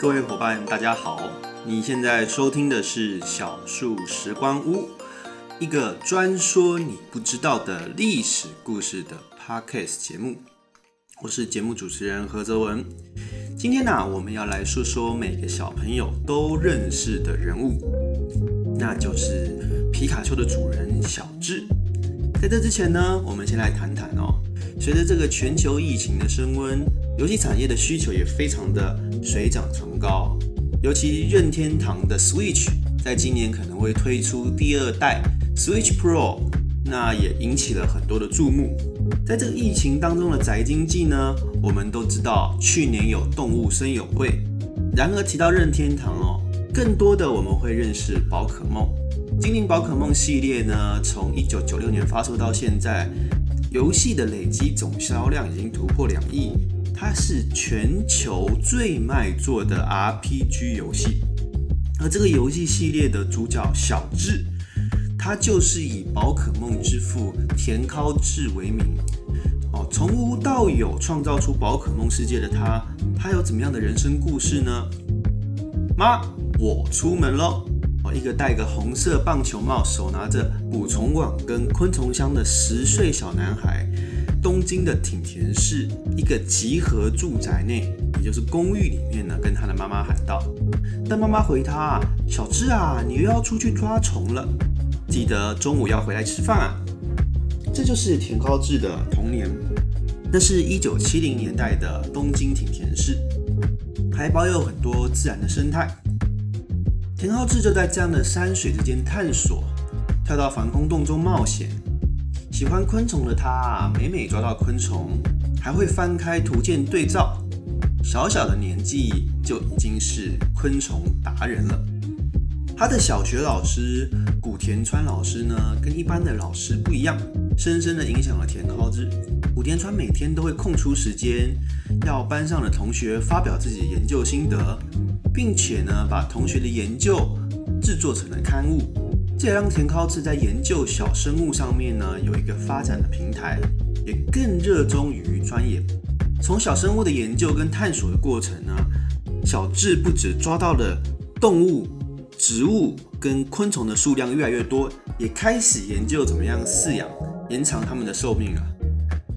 各位伙伴，大家好！你现在收听的是小树时光屋，一个专说你不知道的历史故事的 podcast 节目。我是节目主持人何泽文。今天呢，我们要来说说每个小朋友都认识的人物，那就是皮卡丘的主人小智。在这之前呢，我们先来谈谈哦。随着这个全球疫情的升温，游戏产业的需求也非常的水涨船高。尤其任天堂的 Switch 在今年可能会推出第二代 Switch Pro，那也引起了很多的注目。在这个疫情当中的宅经济呢，我们都知道去年有动物森友会。然而提到任天堂哦，更多的我们会认识宝可梦。精灵宝可梦系列呢，从一九九六年发售到现在，游戏的累积总销量已经突破两亿，它是全球最卖座的 RPG 游戏。而这个游戏系列的主角小智，他就是以宝可梦之父田尻智为名，哦，从无到有创造出宝可梦世界的他，他有怎么样的人生故事呢？妈，我出门喽。哦一个戴个红色棒球帽、手拿着捕虫网跟昆虫箱的十岁小男孩，东京的挺田市一个集合住宅内，也就是公寓里面呢，跟他的妈妈喊道：“但妈妈回他啊，小智啊，你又要出去抓虫了，记得中午要回来吃饭啊。”这就是田高志的童年。那是一九七零年代的东京挺田市，还保有很多自然的生态。田浩志就在这样的山水之间探索，跳到防空洞中冒险。喜欢昆虫的他，每每抓到昆虫，还会翻开图鉴对照。小小的年纪就已经是昆虫达人了。他的小学老师古田川老师呢，跟一般的老师不一样，深深的影响了田浩之。古田川每天都会空出时间，要班上的同学发表自己的研究心得。并且呢，把同学的研究制作成了刊物，这也让田尻智在研究小生物上面呢有一个发展的平台，也更热衷于钻研。从小生物的研究跟探索的过程呢，小智不止抓到了动物、植物跟昆虫的数量越来越多，也开始研究怎么样饲养，延长它们的寿命啊。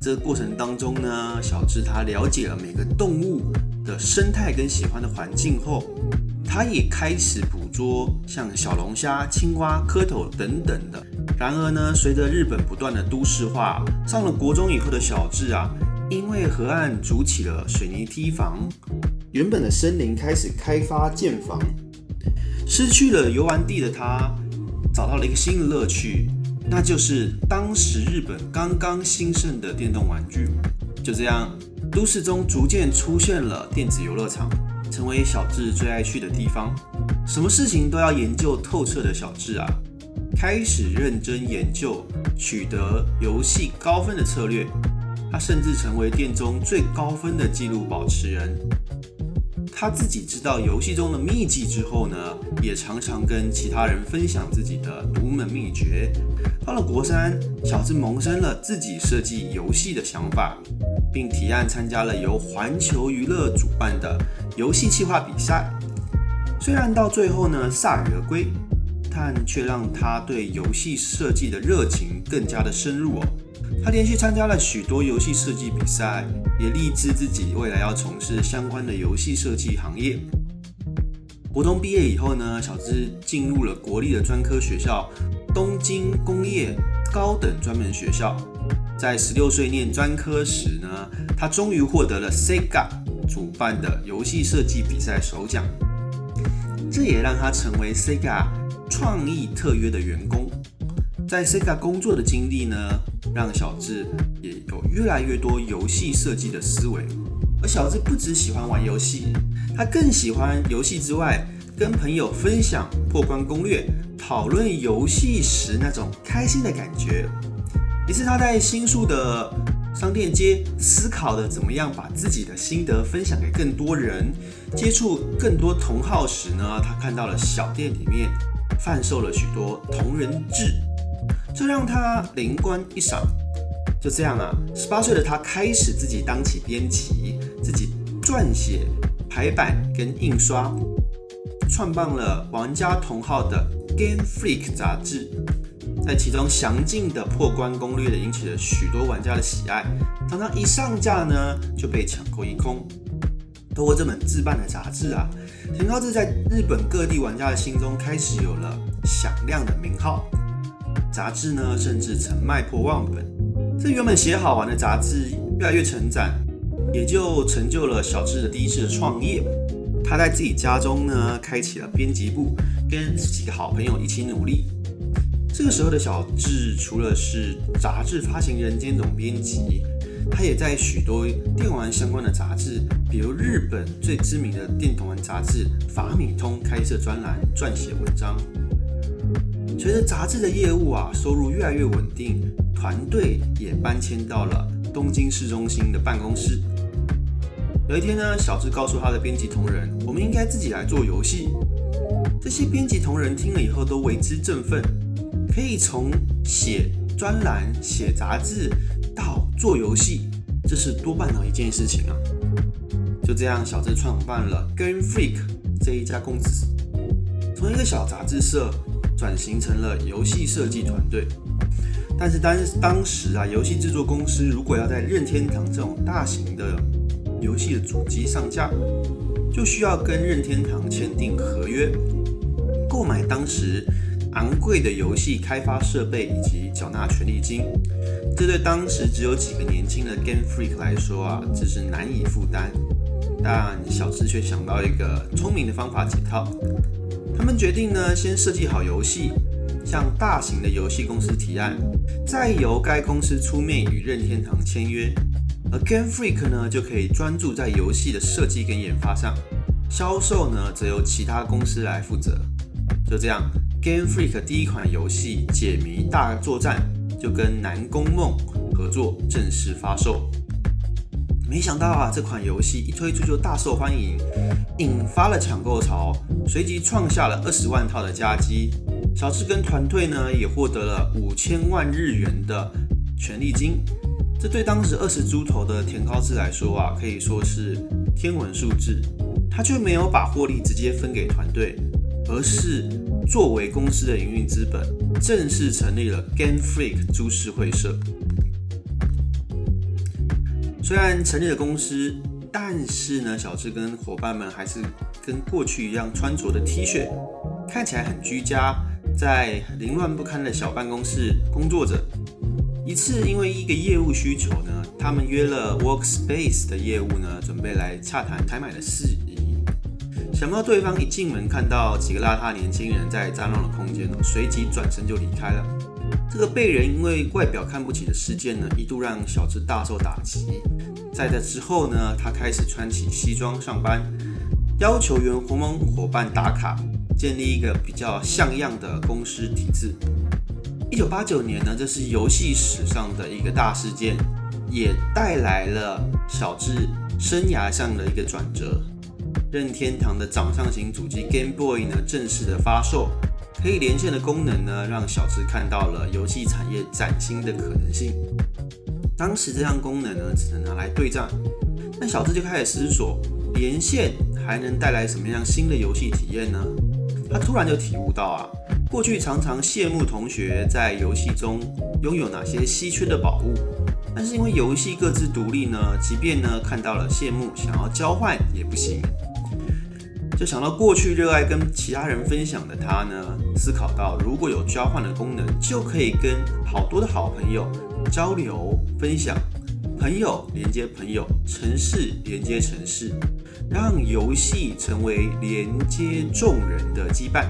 这个过程当中呢，小智他了解了每个动物。的生态跟喜欢的环境后，他也开始捕捉像小龙虾、青蛙、蝌蚪等等的。然而呢，随着日本不断的都市化，上了国中以后的小智啊，因为河岸筑起了水泥堤防，原本的森林开始开发建房，失去了游玩地的他，找到了一个新的乐趣，那就是当时日本刚刚兴盛的电动玩具。就这样。都市中逐渐出现了电子游乐场，成为小智最爱去的地方。什么事情都要研究透彻的小智啊，开始认真研究取得游戏高分的策略。他甚至成为店中最高分的纪录保持人。他自己知道游戏中的秘籍之后呢，也常常跟其他人分享自己的独门秘诀。到了国三，小智萌生了自己设计游戏的想法。并提案参加了由环球娱乐主办的游戏企划比赛。虽然到最后呢铩羽而归，但却让他对游戏设计的热情更加的深入哦。他连续参加了许多游戏设计比赛，也立志自己未来要从事相关的游戏设计行业。国中毕业以后呢，小智进入了国立的专科学校——东京工业高等专门学校。在十六岁念专科时呢，他终于获得了 Sega 主办的游戏设计比赛首奖，这也让他成为 Sega 创意特约的员工。在 Sega 工作的经历呢，让小智也有越来越多游戏设计的思维。而小智不只喜欢玩游戏，他更喜欢游戏之外跟朋友分享破关攻略、讨论游戏时那种开心的感觉。一次，他在新宿的商店街思考的怎么样把自己的心得分享给更多人，接触更多同好时呢，他看到了小店里面贩售了许多同人志，这让他灵光一闪。就这样啊，十八岁的他开始自己当起编辑，自己撰写、排版跟印刷，创办了玩家同号的 Game Freak 杂志。在其中详尽的破关攻略引起了许多玩家的喜爱，常常一上架呢就被抢购一空。通过这本自办的杂志啊，田高志在日本各地玩家的心中开始有了响亮的名号。杂志呢甚至曾卖破万本。这原本写好玩的杂志越来越成长，也就成就了小智的第一次的创业。他在自己家中呢开启了编辑部，跟几个好朋友一起努力。这个时候的小智，除了是杂志发行人兼总编辑，他也在许多电玩相关的杂志，比如日本最知名的电玩杂志《法米通》开设专栏，撰写文章。随着杂志的业务啊收入越来越稳定，团队也搬迁到了东京市中心的办公室。有一天呢，小智告诉他的编辑同仁：“我们应该自己来做游戏。”这些编辑同仁听了以后都为之振奋。可以从写专栏、写杂志到做游戏，这是多半的一件事情啊！就这样，小智创办了 Game Freak 这一家公司，从一个小杂志社转型成了游戏设计团队。但是当当时啊，游戏制作公司如果要在任天堂这种大型的游戏的主机上架，就需要跟任天堂签订合约，购买当时。昂贵的游戏开发设备以及缴纳权利金，这对当时只有几个年轻的 Game Freak 来说啊，只是难以负担。但小智却想到一个聪明的方法解套。他们决定呢，先设计好游戏，向大型的游戏公司提案，再由该公司出面与任天堂签约，而 Game Freak 呢，就可以专注在游戏的设计跟研发上，销售呢，则由其他公司来负责。就这样。Game Freak 第一款游戏《解谜大作战》就跟南宫梦合作正式发售。没想到啊，这款游戏一推出就大受欢迎，引发了抢购潮，随即创下了二十万套的佳绩。小智跟团队呢也获得了五千万日元的权利金，这对当时二十出头的田高志来说啊，可以说是天文数字。他却没有把获利直接分给团队，而是。作为公司的营运资本，正式成立了 Game Freak 株式会社。虽然成立了公司，但是呢，小智跟伙伴们还是跟过去一样穿着的 T 恤，看起来很居家，在凌乱不堪的小办公室工作着。一次，因为一个业务需求呢，他们约了 Workspace 的业务呢，准备来洽谈采买的事宜。想不到对方一进门看到几个邋遢年轻人在脏乱的空间，随即转身就离开了。这个被人因为外表看不起的事件呢，一度让小智大受打击。在这之后呢，他开始穿起西装上班，要求员工们伙伴打卡，建立一个比较像样的公司体制。一九八九年呢，这是游戏史上的一个大事件，也带来了小智生涯上的一个转折。任天堂的掌上型主机 Game Boy 呢正式的发售，可以连线的功能呢，让小智看到了游戏产业崭新的可能性。当时这项功能呢，只能拿来对战，那小智就开始思索，连线还能带来什么样新的游戏体验呢？他突然就体悟到啊，过去常常羡慕同学在游戏中拥有哪些稀缺的宝物。但是因为游戏各自独立呢，即便呢看到了羡慕，想要交换也不行。就想到过去热爱跟其他人分享的他呢，思考到如果有交换的功能，就可以跟好多的好朋友交流分享，朋友连接朋友，城市连接城市，让游戏成为连接众人的羁绊。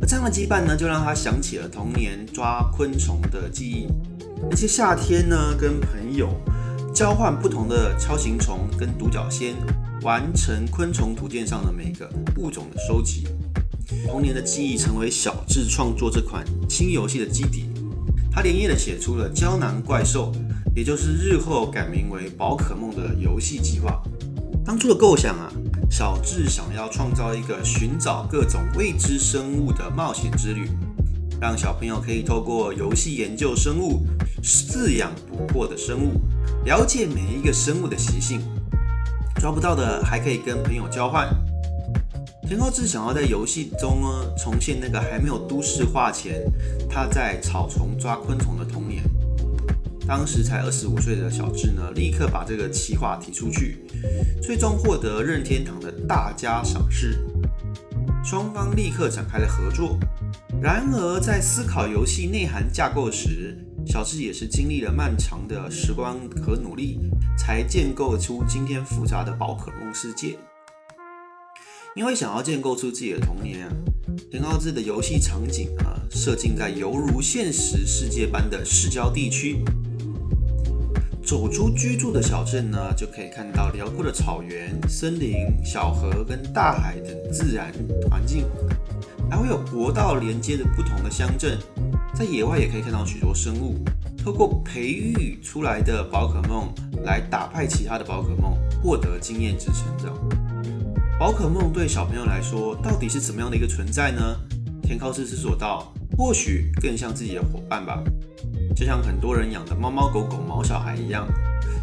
而这样的羁绊呢，就让他想起了童年抓昆虫的记忆。那些夏天呢，跟朋友交换不同的锹形虫跟独角仙，完成昆虫图鉴上的每个物种的收集。童年的记忆成为小智创作这款新游戏的基底。他连夜的写出了胶囊怪兽，也就是日后改名为宝可梦的游戏计划。当初的构想啊，小智想要创造一个寻找各种未知生物的冒险之旅。让小朋友可以透过游戏研究生物、饲养捕获的生物，了解每一个生物的习性。抓不到的还可以跟朋友交换。田高志想要在游戏中呢重现那个还没有都市化前他在草丛抓昆虫的童年。当时才二十五岁的小智呢，立刻把这个企划提出去，最终获得任天堂的大家赏识。双方立刻展开了合作。然而，在思考游戏内涵架构时，小智也是经历了漫长的时光和努力，才建构出今天复杂的宝可梦世界。因为想要建构出自己的童年啊，田高志的游戏场景啊，设定在犹如现实世界般的市郊地区。走出居住的小镇呢，就可以看到辽阔的草原、森林、小河跟大海等自然环境，还会有国道连接的不同的乡镇。在野外也可以看到许多生物，透过培育出来的宝可梦来打败其他的宝可梦，获得经验值成长。宝可梦对小朋友来说，到底是怎么样的一个存在呢？田靠斯思索道，或许更像自己的伙伴吧。就像很多人养的猫猫狗狗、毛小孩一样，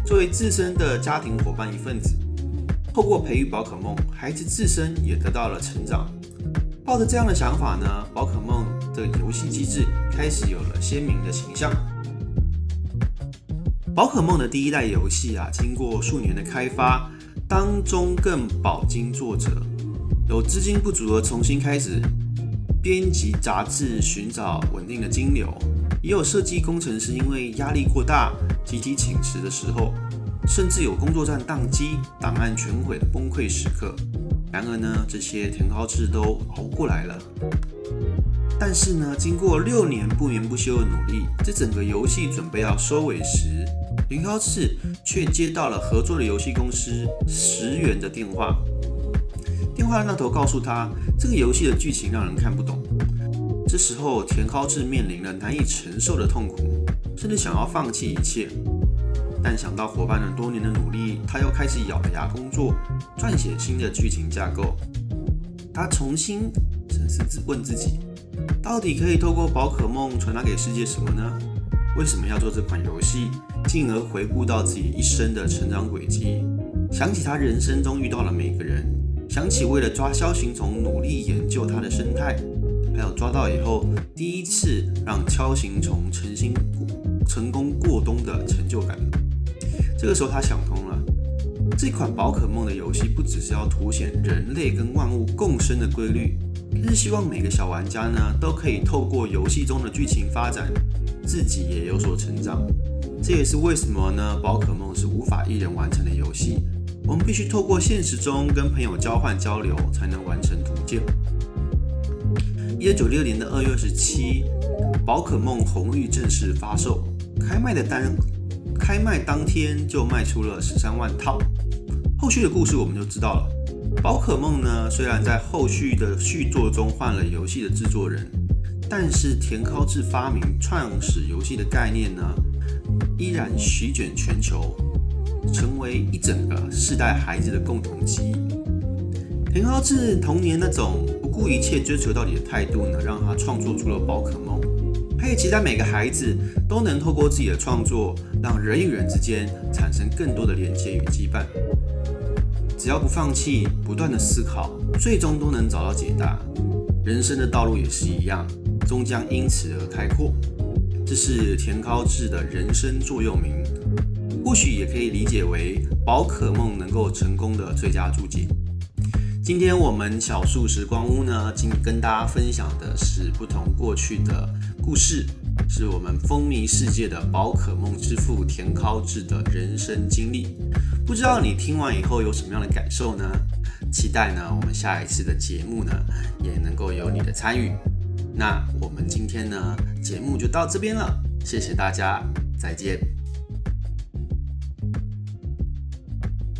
作为自身的家庭伙伴一份子。透过培育宝可梦，孩子自身也得到了成长。抱着这样的想法呢，宝可梦的游戏机制开始有了鲜明的形象。宝可梦的第一代游戏啊，经过数年的开发，当中更饱经挫折，有资金不足而重新开始编辑杂志，寻找稳定的金流。也有设计工程师因为压力过大集体请辞的时候，甚至有工作站宕机、档案全毁的崩溃时刻。然而呢，这些田高志都熬过来了。但是呢，经过六年不眠不休的努力，这整个游戏准备要收尾时，田高志却接到了合作的游戏公司石原的电话。电话那头告诉他，这个游戏的剧情让人看不懂。这时候，田高志面临了难以承受的痛苦，甚至想要放弃一切。但想到伙伴们多年的努力，他又开始咬着牙工作，撰写新的剧情架构。他重新审视自问自己：到底可以透过宝可梦传达给世界什么呢？为什么要做这款游戏？进而回顾到自己一生的成长轨迹，想起他人生中遇到了每个人，想起为了抓枭形虫努力研究它的生态。还有抓到以后，第一次让锹形虫成功成功过冬的成就感。这个时候他想通了，这款宝可梦的游戏不只是要凸显人类跟万物共生的规律，更是希望每个小玩家呢都可以透过游戏中的剧情发展，自己也有所成长。这也是为什么呢？宝可梦是无法一人完成的游戏，我们必须透过现实中跟朋友交换交流，才能完成图鉴。一九六年的二月二十七，宝可梦红绿正式发售，开卖的单开卖当天就卖出了十三万套。后续的故事我们就知道了。宝可梦呢，虽然在后续的续作中换了游戏的制作人，但是田尻智发明创始游戏的概念呢，依然席卷全球，成为一整个世代孩子的共同记忆。田尻智童年那种。不顾一切追求到底的态度呢，让他创作出了宝可梦。他也期待每个孩子都能透过自己的创作，让人与人之间产生更多的连接与羁绊。只要不放弃，不断的思考，最终都能找到解答。人生的道路也是一样，终将因此而开阔。这是田高志的人生座右铭，或许也可以理解为宝可梦能够成功的最佳注解。今天我们小树时光屋呢，今跟大家分享的是不同过去的故事，是我们风靡世界的宝可梦之父田尻智的人生经历。不知道你听完以后有什么样的感受呢？期待呢，我们下一次的节目呢，也能够有你的参与。那我们今天呢，节目就到这边了，谢谢大家，再见。